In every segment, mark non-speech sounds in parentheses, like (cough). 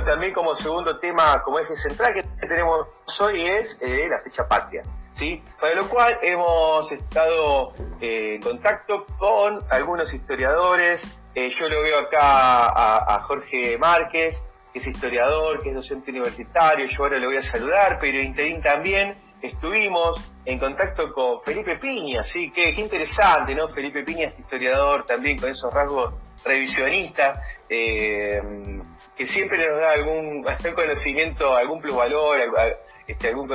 también como segundo tema, como eje central que tenemos hoy es eh, la fecha patria. ¿sí? Para lo cual hemos estado eh, en contacto con algunos historiadores. Eh, yo lo veo acá a, Jorge Márquez, que es historiador, que es docente universitario. Yo ahora lo voy a saludar, pero Interín también. Estuvimos en contacto con Felipe Piña, sí, qué, interesante, ¿no? Felipe Piña es historiador también con esos rasgos revisionistas, eh, que siempre nos da algún, algún conocimiento, algún plusvalor, este, algún,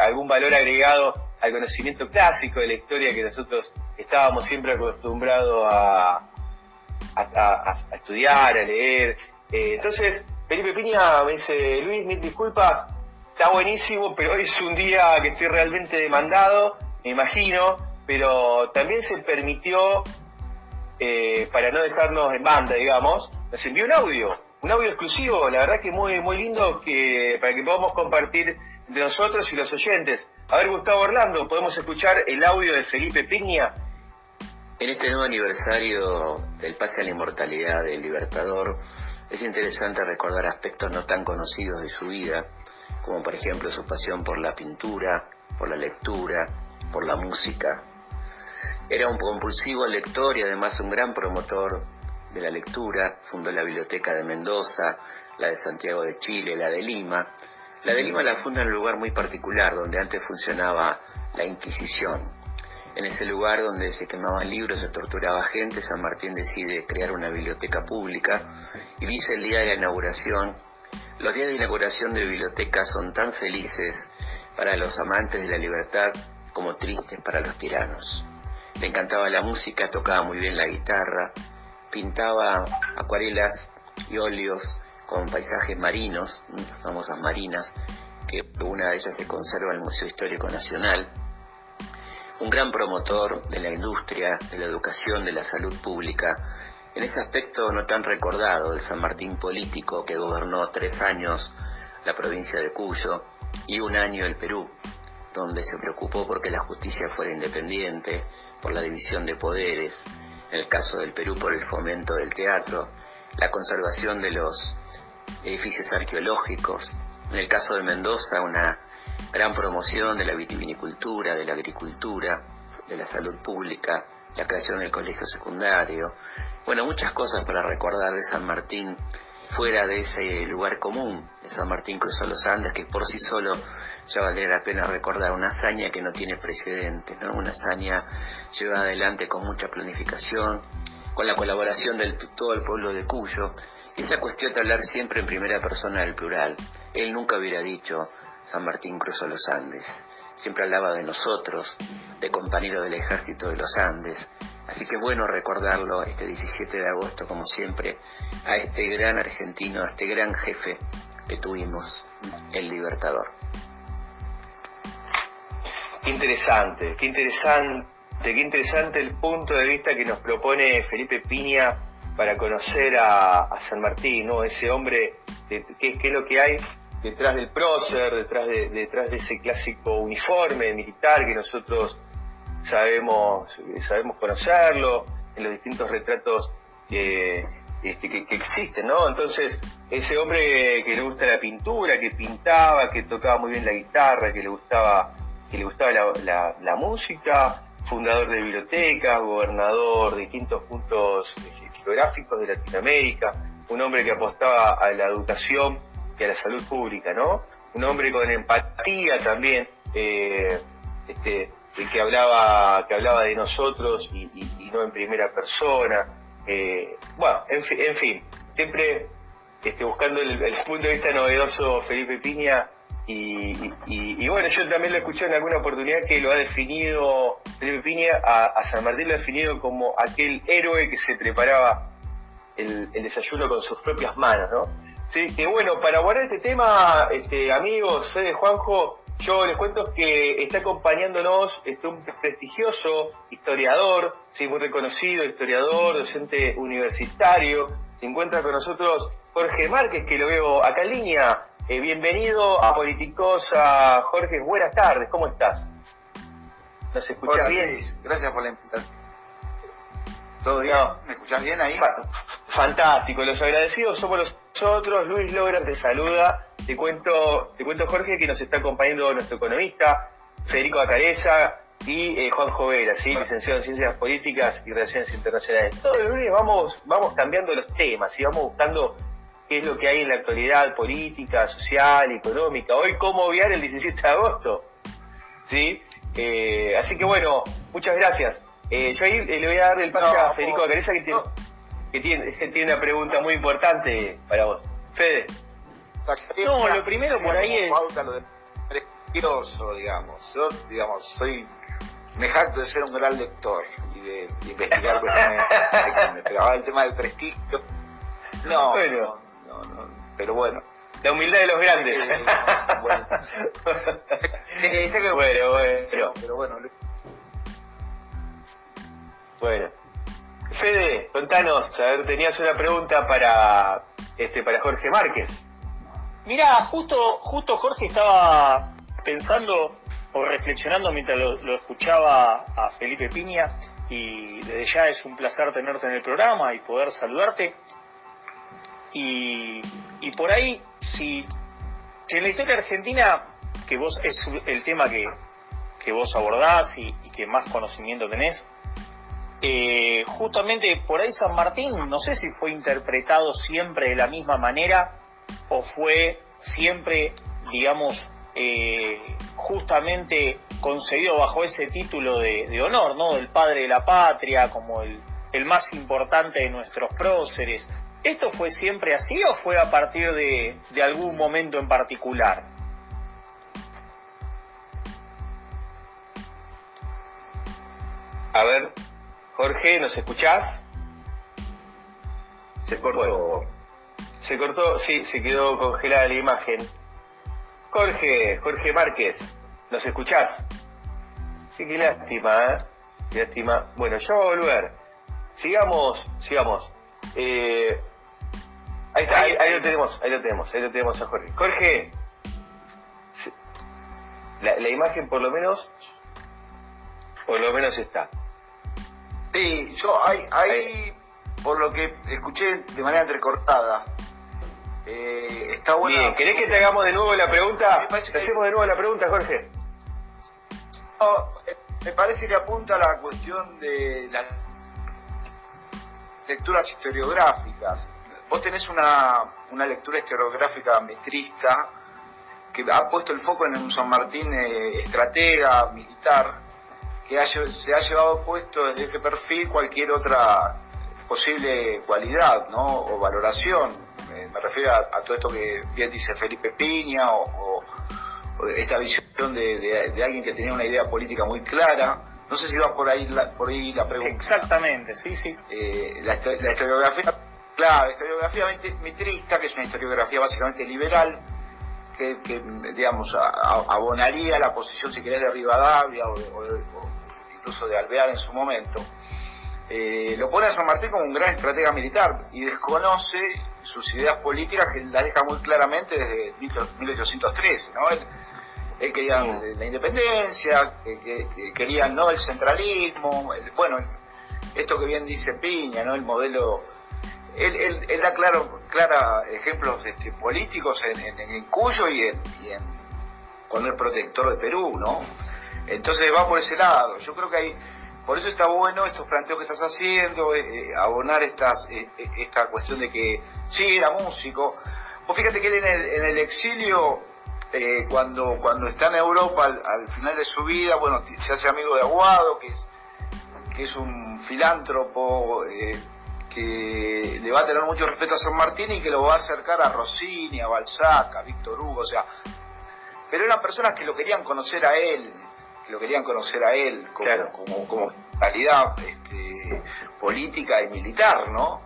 algún valor agregado al conocimiento clásico de la historia que nosotros estábamos siempre acostumbrados a, a, estudiar, a leer. Eh, entonces, Felipe Piña me dice, Luis, mil disculpas, está buenísimo, pero hoy es un día que estoy realmente demandado, me imagino, pero también se permitió, eh, para no dejarnos en banda, digamos, nos envió un audio, un audio exclusivo, la verdad que muy, muy lindo que, para que podamos compartir entre nosotros y los oyentes. A ver, Gustavo Orlando, podemos escuchar el audio de Felipe Piña. En este nuevo aniversario del pase a la inmortalidad del Libertador, es interesante recordar aspectos no tan conocidos de su vida, como por ejemplo su pasión por la pintura, por la lectura, por la música. Era un compulsivo lector y además un gran promotor de la lectura, fundó la Biblioteca de Mendoza, la de Santiago de Chile, la de Lima. La de Lima la funda en un lugar muy particular, donde antes funcionaba la Inquisición. En ese lugar donde se quemaban libros, se torturaba gente, San Martín decide crear una biblioteca pública y dice el día de la inauguración los días de inauguración de bibliotecas son tan felices para los amantes de la libertad como tristes para los tiranos. Le encantaba la música, tocaba muy bien la guitarra, pintaba acuarelas y óleos con paisajes marinos, famosas marinas, que una de ellas se conserva en el Museo Histórico Nacional. Un gran promotor de la industria, de la educación, de la salud pública, en ese aspecto no tan recordado, el San Martín político que gobernó tres años la provincia de Cuyo y un año el Perú, donde se preocupó porque la justicia fuera independiente, por la división de poderes, en el caso del Perú por el fomento del teatro, la conservación de los edificios arqueológicos, en el caso de Mendoza una gran promoción de la vitivinicultura, de la agricultura, de la salud pública, la creación del colegio secundario, bueno, muchas cosas para recordar de San Martín fuera de ese lugar común, de San Martín cruzó los Andes, que por sí solo ya vale la pena recordar una hazaña que no tiene precedentes, una hazaña llevada adelante con mucha planificación, con la colaboración de todo el pueblo de Cuyo, esa cuestión de hablar siempre en primera persona del plural. Él nunca hubiera dicho San Martín cruzó los Andes, siempre hablaba de nosotros, de compañeros del ejército de los Andes, Así que bueno recordarlo este 17 de agosto, como siempre, a este gran argentino, a este gran jefe que tuvimos, el Libertador. Qué interesante, qué interesante, qué interesante el punto de vista que nos propone Felipe Piña para conocer a, San Martín, ¿no? Ese hombre, qué, es lo que hay detrás del prócer, detrás de, detrás de ese clásico uniforme militar que nosotros sabemos, sabemos conocerlo, en los distintos retratos este, que, que, existen, ¿no? Entonces, ese hombre que le gusta la pintura, que pintaba, que tocaba muy bien la guitarra, que le gustaba, que le gustaba la, música, fundador de bibliotecas, gobernador de distintos puntos geográficos de Latinoamérica, un hombre que apostaba a la educación y a la salud pública, ¿no? Un hombre con empatía también, eh, este, que hablaba que hablaba de nosotros y, no en primera persona. Eh, bueno, en, fin, siempre este, buscando el, punto de vista novedoso Felipe Piña y, bueno, yo también lo escuché en alguna oportunidad que lo ha definido, Felipe Piña, a, San Martín lo ha definido como aquel héroe que se preparaba el, desayuno con sus propias manos, ¿no? Sí, que bueno, para abordar este tema, este, amigos, Fede Juanjo, yo les cuento que está acompañándonos este, un prestigioso historiador, sí, muy reconocido, historiador, docente universitario. Se encuentra con nosotros Jorge Márquez, que lo veo acá en línea. Eh, bienvenido a Politicosa. Jorge, buenas tardes, ¿cómo estás? ¿Nos escuchas bien? Gracias por la invitación. ¿Todo bien? ¿Me escuchás bien ahí? Fantástico, los agradecidos somos nosotros. Luis Logra te saluda. Te cuento, te cuento Jorge que nos está acompañando nuestro economista, Federico Acareza y eh, Juan Jovera, ¿sí? licenciado en Ciencias Políticas y Relaciones Internacionales. Todos los lunes vamos, vamos cambiando los temas y vamos buscando qué es lo que hay en la actualidad política, social, económica. Hoy, cómo obviar el 17 de agosto. ¿Sí? Eh, así que bueno, muchas gracias. Eh, yo ahí le voy a dar el pase a Federico Acareza que tiene que tiene, (laughs) tiene una pregunta muy importante para vos. Fede. No, lo primero por ahí es... Lo de prestigioso, digamos. Yo, digamos, soy... Me jacto de ser un gran lector y de, investigar cuestiones. (laughs) Pero el tema del prestigio... No, bueno. no, no, pero bueno. La humildad de los grandes. bueno. (laughs) dice que, bueno, bueno. Pero bueno. Bueno. Fede, contanos, a ver, tenías una pregunta para este para Jorge Márquez. Mira, justo, justo Jorge estaba pensando o reflexionando mientras lo, escuchaba a Felipe Piña y desde ya es un placer tenerte en el programa y poder saludarte. Y, y por ahí, si en la historia argentina, que vos es el tema que, que vos abordás y, que más conocimiento tenés, eh, justamente por ahí San Martín, no sé si fue interpretado siempre de la misma manera o fue siempre, digamos, eh, justamente concedido bajo ese título de, honor, ¿no? Del padre de la patria, como el, el más importante de nuestros próceres. ¿Esto fue siempre así o fue a partir de, de algún momento en particular? A ver, Jorge, ¿nos escuchás? Se cortó. se cortó, sí, se quedó congelada la imagen. Jorge, Jorge Márquez, ¿nos escuchás? Sí, qué lástima, ¿eh? Qué lástima. Bueno, yo voy a volver. Sigamos, sigamos. Eh, ahí está, ahí, lo tenemos, ahí lo tenemos, ahí lo tenemos a Jorge. Jorge, la, la imagen por lo menos, por lo menos está. Sí, yo hay, hay por lo que escuché de manera entrecortada, eh, está bueno. Bien, ¿querés que te hagamos de nuevo la pregunta? ¿Te hacemos de nuevo la pregunta, Jorge? No, eh, me parece que apunta a la cuestión de las lecturas historiográficas. Vos tenés una, una lectura historiográfica metrista que ha puesto el foco en un San Martín eh, estratega, militar, que se ha llevado puesto desde ese perfil cualquier otra posible cualidad ¿no? o valoración. me refiero a, todo esto que bien dice Felipe Piña o, esta visión de, alguien que tenía una idea política muy clara. No sé si va por ahí la, por ahí la pregunta. Exactamente, sí, sí. Eh, la, historiografía, claro, la historiografía mitrista, que es una historiografía básicamente liberal, que, digamos, abonaría la posición, si querés, de Rivadavia o, o, incluso de Alvear en su momento, eh, lo pone a San Martín como un gran estratega militar y desconoce sus ideas políticas que las deja muy claramente desde 1813, ¿no? Él, quería la independencia, que, quería no el centralismo, bueno, esto que bien dice Piña, ¿no? El modelo él, da claro, clara ejemplos este, políticos en, Cuyo y en, y en, cuando es protector de Perú, ¿no? Entonces va por ese lado. Yo creo que hay, por eso está bueno estos planteos que estás haciendo, eh, eh, abonar estas, eh, esta cuestión de que sí era músico. Vos fíjate que él en el, exilio, cuando, cuando está en Europa al, final de su vida, bueno, se hace amigo de Aguado, que es, que es un filántropo que le va a tener mucho respeto a San Martín y que lo va a acercar a Rossini, a Balzac, a Víctor Hugo, o sea, pero eran personas que lo querían conocer a él, lo querían conocer a él como, como, calidad este, política y militar, ¿no?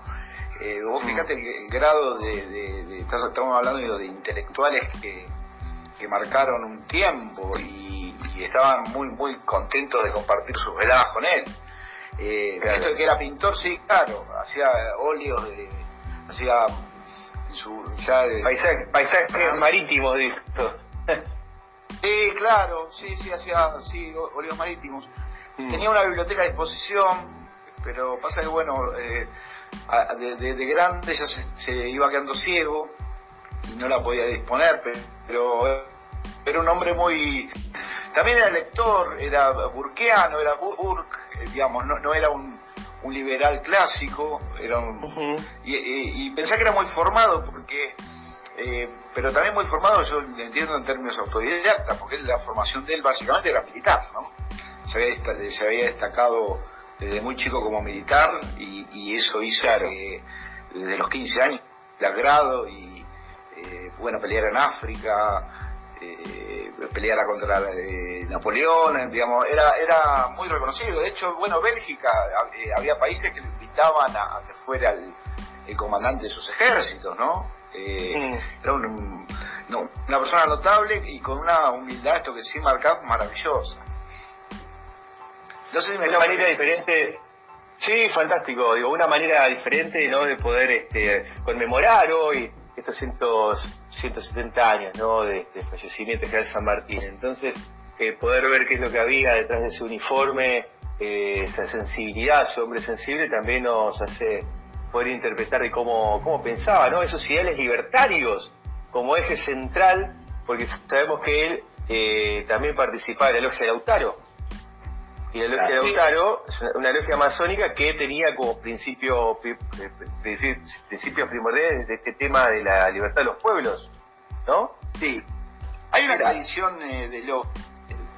Eh, vos mm. fíjate el grado de, estamos hablando de intelectuales que, que marcaron un tiempo y, estaban muy muy contentos de compartir sus veladas con él. Eh, Esto de que era pintor, sí, claro, hacía óleos de, hacía su ya de, paisajes marítimos, Sí, claro, sí, sí, hacía sí, marítimos. Mm. Tenía una biblioteca a disposición, pero pasa que, bueno, eh, de, grande ya se, iba quedando ciego y no la podía disponer, pero era un hombre muy... También era lector, era burkeano, era Burke, eh, digamos, no, no era un, liberal clásico, era un, y, pensé que era muy formado porque... Eh, pero también muy formado, yo entiendo en términos autodidactas, porque la formación de él básicamente era militar, ¿no? Se había, se había destacado desde muy chico como militar y, eso hizo que desde los 15 años de agrado y eh, bueno, pelear en África, eh, peleara contra eh, Napoleón, digamos, era, era muy reconocido. De hecho, bueno, Bélgica, eh, había países que le invitaban a, que fuera el, comandante de sus ejércitos, ¿no? Mm. Era una persona notable y con una humildad, esto que sí marcaba, maravillosa. No sé si me una manera diferente. Sí, fantástico. Digo, una manera diferente, ¿no? De poder este, conmemorar hoy estos 170 años, ¿no? De, fallecimiento de San Martín. Entonces, eh, poder ver qué es lo que había detrás de ese uniforme, eh, esa sensibilidad, ese hombre sensible, también nos hace poder interpretar de cómo, cómo pensaba, ¿no? Esos ideales libertarios como eje central, porque sabemos que él eh, también participaba de la logia de Lautaro y la logia de Lautaro es una, logia masónica que tenía como principio principios primordiales de este tema de la libertad de los pueblos, ¿no? Sí. Hay una tradición eh, de los...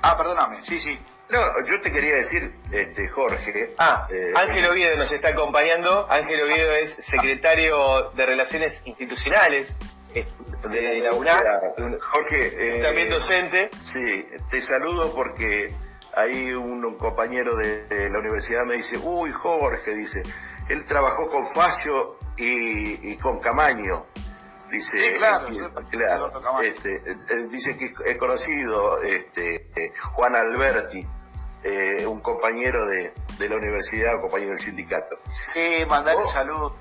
Ah, perdóname, sí, sí. No, yo te quería decir, este, Jorge. Ah, eh, Ángel Oviedo nos está acompañando. Ángel Oviedo es secretario de Relaciones Institucionales de la UNAM. Jorge. Eh, también docente. Sí, te saludo porque ahí un, compañero de, la universidad me dice, uy Jorge, dice, él trabajó con Facio y, con Camaño. Dice, claro, este, dice que he conocido este, Juan Alberti, eh, un compañero de, la universidad, un compañero del sindicato. Sí, mandarle salud.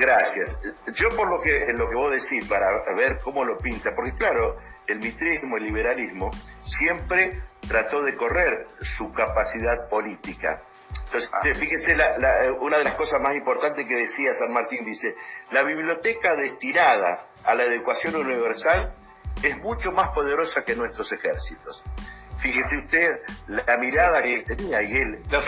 Gracias. Yo por lo que, lo que vos decís, para ver cómo lo pinta, porque claro, el mitrismo, el liberalismo, siempre trató de correr su capacidad política. Entonces, ah. fíjense, una de las cosas más importantes que decía San Martín, dice, la biblioteca destinada a la educación universal es mucho más poderosa que nuestros ejércitos. Fíjese usted la mirada que tenía y él. Los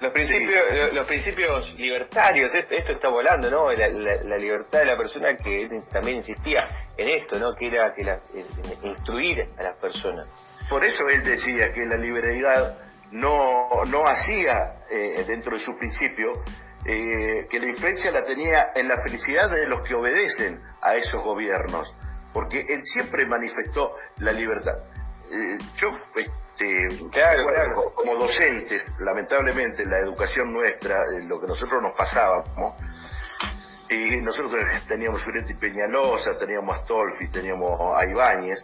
los principios, los principios libertarios, esto, está volando, ¿no? La, libertad de la persona que también insistía en esto, ¿no? Que era que la, instruir a las personas. Por eso él decía que la liberalidad no, no hacía eh, dentro de su principio eh, que la influencia la tenía en la felicidad de los que obedecen a esos gobiernos, porque él siempre manifestó la libertad. Eh, yo, este, claro, como docentes, lamentablemente la educación nuestra, lo que nosotros nos pasábamos, y nosotros (laughs) teníamos Uretti Peñalosa, teníamos a Astolfi, teníamos a Ibáñez,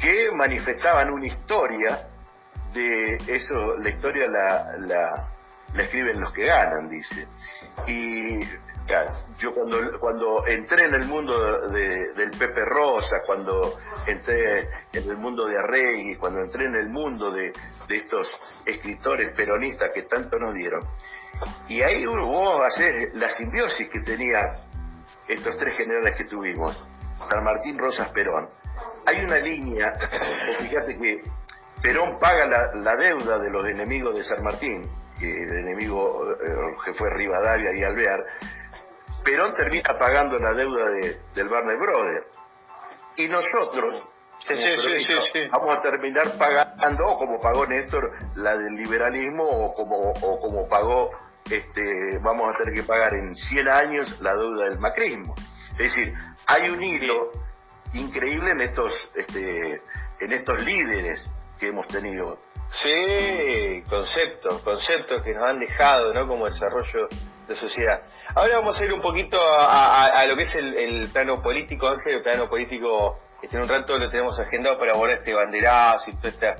que manifestaban una historia de eso, la historia la, la, escriben los que ganan, dice. Y yo cuando, cuando entré en el mundo del Pepe Rosa, cuando entré en el mundo de Arregui, cuando entré en el mundo de, estos escritores peronistas que tanto nos dieron, y ahí hubo hacer la simbiosis que tenía estos tres generales que tuvimos, San Martín, Rosas, Perón. Hay una línea, (clears throat) fíjate que Perón paga la, deuda de los enemigos de San Martín, el enemigo eh, que fue Rivadavia y Alvear, Perón termina pagando la deuda de, del Barney Brother. Y nosotros vamos a terminar pagando, o como pagó Néstor, la del liberalismo, o como, o como pagó, este, vamos a tener que pagar en 100 años la deuda del macrismo. Es decir, hay un hilo increíble en estos, este, en estos líderes que hemos tenido. Sí, conceptos, conceptos que nos han dejado, ¿no? Como desarrollo de sociedad. Ahora vamos a ir un poquito a, lo que es el, plano político, Ángel, el plano político, este, en un rato lo tenemos agendado para abordar este banderazo y todo este,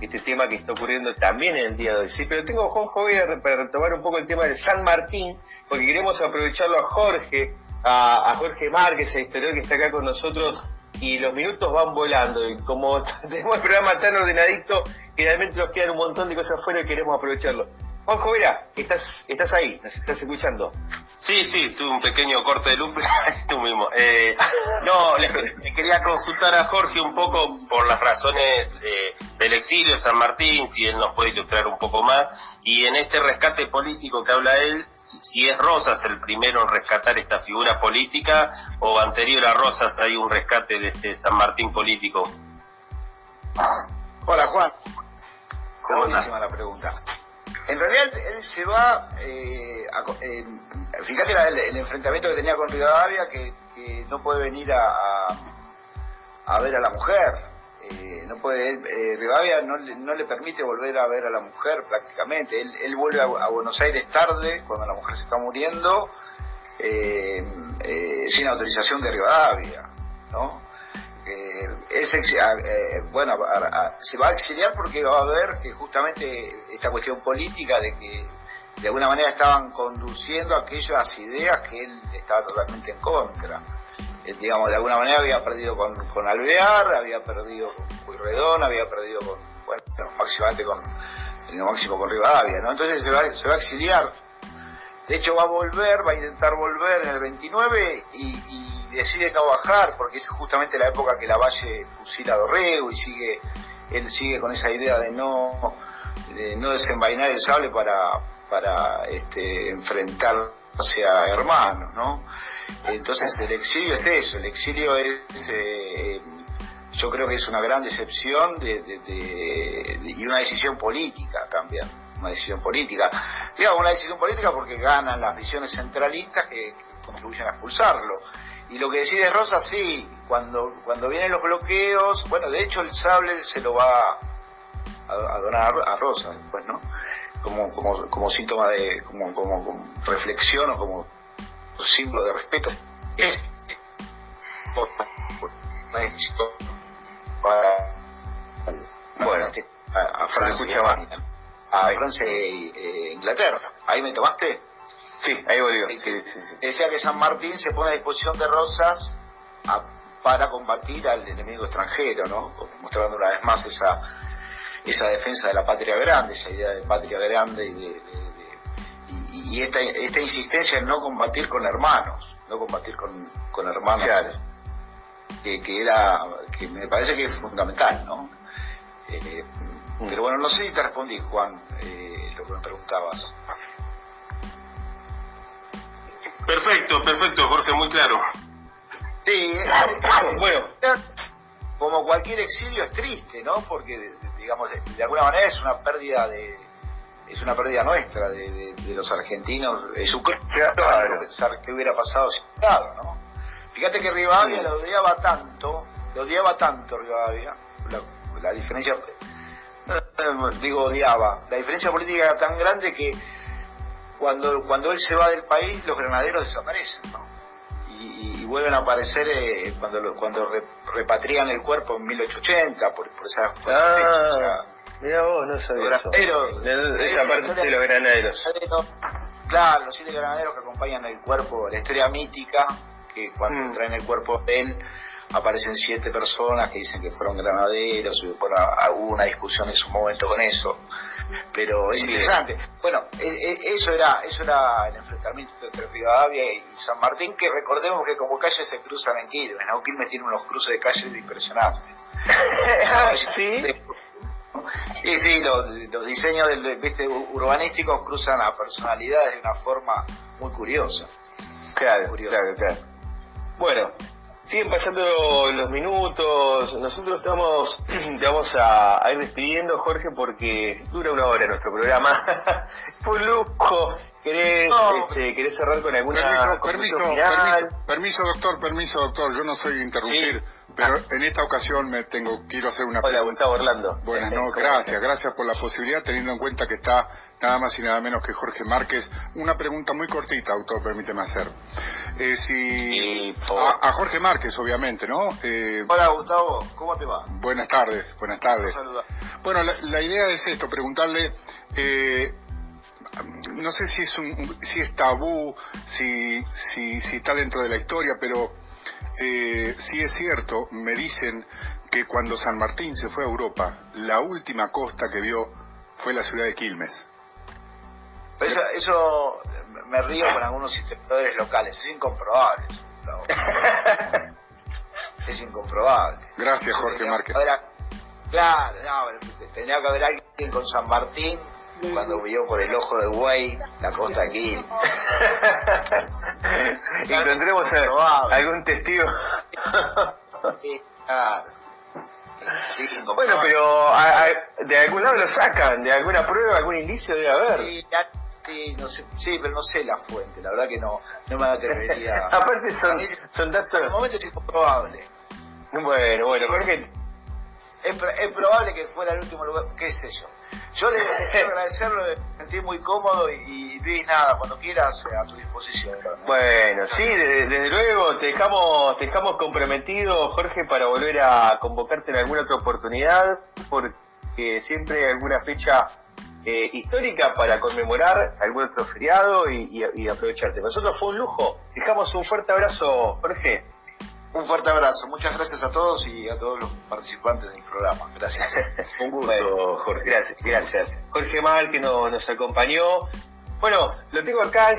este tema que está ocurriendo también en el día de hoy. Sí, pero tengo, a, para retomar un poco el tema de San Martín, porque queremos aprovecharlo a Jorge, a, Jorge Márquez, el historiador que está acá con nosotros, y los minutos van volando. Y como (laughs) tenemos el programa tan ordenadito, generalmente nos quedan un montón de cosas fuera y queremos aprovecharlo. Juanjo Vera, estás, estás ahí, nos estás escuchando. Sí, sí, tuve un pequeño corte de luz, tú (laughs) mismo. Eh, no, le, quería consultar a Jorge un poco por las razones eh, del exilio de San Martín, si él nos puede ilustrar un poco más, y en este rescate político que habla él, si, es Rosas el primero en rescatar esta figura política, o anterior a Rosas hay un rescate de este San Martín político. Hola Juan. Buenísima la pregunta. En realidad él se va, eh, fíjate el, enfrentamiento que tenía con Rivadavia, que, no puede venir a, ver a la mujer. Eh, no puede, eh, Rivadavia no, le permite volver a ver a la mujer prácticamente. Él, vuelve a, Buenos Aires tarde, cuando la mujer se está muriendo, eh, sin autorización de Rivadavia, ¿no? Es eh, bueno, se va a exiliar porque va a ver que justamente esta cuestión política de que de alguna manera estaban conduciendo aquellas ideas que él estaba totalmente en contra. Él, digamos, de alguna manera había perdido con, con Alvear, había perdido con Puyredón, había perdido con, bueno, máximamente con, el máximo con Rivadavia, ¿no? Entonces se va, se va a exiliar. De hecho va a volver, va a intentar volver en el 29 y decide no bajar porque es justamente la época que la Valle fusila a Dorrego y sigue él sigue con esa idea de no no desenvainar el sable para para este, enfrentarse a hermanos, ¿no? Entonces el exilio es eso, el exilio es eh, yo creo que es una gran decepción de, y una decisión política también, una decisión política. Digamos, una decisión política porque ganan las visiones centralistas que contribuyen a expulsarlo. Y lo que decide Rosa, sí, cuando, cuando vienen los bloqueos, bueno, de hecho el sable se lo va a, donar a Rosa después, ¿no? Como, como, como síntoma de, como, como, reflexión o como símbolo de respeto. Es bueno, a, Francia, a Francia e Inglaterra. ¿Ahí me tomaste? Sí, ahí volvió. Decía que San Martín se pone a disposición de Rosas para combatir al enemigo extranjero, ¿no? Mostrando una vez más esa, esa defensa de la patria grande, esa idea de patria grande y, y, esta, esta insistencia en no combatir con hermanos, no combatir con, con hermanos. Que, que, era, que me parece que es fundamental, ¿no? Eh, mm. Pero bueno, no sé si te respondí, Juan, eh, lo que me preguntabas. Perfecto, perfecto, Jorge, muy claro. Sí, (laughs) bueno, como cualquier exilio es triste, ¿no? Porque, digamos, de, alguna manera es una pérdida de es una pérdida nuestra de, los argentinos. Es un claro pensar qué hubiera pasado sin Estado, ¿no? Fíjate que Rivadavia lo odiaba tanto, lo odiaba tanto Rivadavia, la, la diferencia, (laughs) digo odiaba, la diferencia política era tan grande que cuando, cuando él se va del país, los granaderos desaparecen, ¿no? Y, vuelven a aparecer eh, cuando cuando repatrian el cuerpo en 1880, por, por esa, por ah, Mira vos, no sabía eso. esa parte de los granaderos. Claro, los siete granaderos que acompañan el cuerpo, la historia mítica, que cuando mm. traen el cuerpo de él, aparecen siete personas que dicen que fueron granaderos, y bueno, hubo una discusión en su momento con eso pero es interesante. Bueno, e, e, eso era eso era el enfrentamiento entre Rivadavia y San Martín, que recordemos que como calles se cruzan en Quilmes, ¿no? Quilmes tiene unos cruces de calles impresionantes. (laughs) ¿Sí? Sí, sí, los, diseños del, ¿viste? urbanísticos cruzan a personalidades de una forma muy curiosa. Claro, claro, claro. Bueno, Siguen pasando los minutos, nosotros estamos, (clears throat) vamos a, ir despidiendo, Jorge, porque dura una hora nuestro programa. (laughs) Fue ¿Querés, este, cerrar con alguna permiso, permiso, permiso, permiso, doctor, permiso, doctor, yo no soy interrumpir. Pero en esta ocasión me tengo quiero hacer una Hola, Gustavo Orlando. Bueno, no, gracias, gracias por la posibilidad, teniendo en cuenta que está nada más y nada menos que Jorge Márquez. Una pregunta muy cortita, autor, permíteme hacer. Eh, si a, Jorge Márquez, obviamente, ¿no? Eh, Hola, Gustavo, ¿cómo te va? Buenas tardes, buenas tardes. Bueno, la, idea es esto, preguntarle... Eh, no sé si es un, si es tabú, si, si, si está dentro de la historia, pero eh, sí es cierto, me dicen que cuando San Martín se fue a Europa, la última costa que vio fue la ciudad de Quilmes. Eso, eso me río con algunos historiadores locales, es incomprobable. (laughs) es incomprobable. Gracias, Jorge Márquez. claro, no, tenía que haber alguien con San Martín cuando vio por el ojo de buey la costa aquí. (laughs) Encontremos algún testigo. (laughs) bueno, pero de algún lado lo sacan, de alguna prueba, algún indicio debe haber. Sí, no sé, sí, pero no sé la fuente, la verdad que no, no me atrevería. (laughs) Aparte son, son datos... En el momento es improbable. Bueno, bueno, Jorge... Es, es probable que fuera el último lugar, qué sé yo. Yo le, quiero (laughs) agradecerlo, me sentí muy cómodo y, Luis, nada, cuando quieras, a tu disposición. Bueno, sí, desde, luego, te dejamos, te dejamos comprometido, Jorge, para volver a convocarte en alguna otra oportunidad, porque siempre hay alguna fecha eh, histórica para conmemorar algún otro feriado y, y aprovecharte. Nosotros fue un lujo. Dejamos un fuerte abrazo, Jorge. Un fuerte abrazo, muchas gracias a todos y a todos los participantes del programa. Gracias. (laughs) Un gusto, Jorge. Gracias, gracias. Jorge Mal, que nos acompañó. Bueno, lo tengo acá,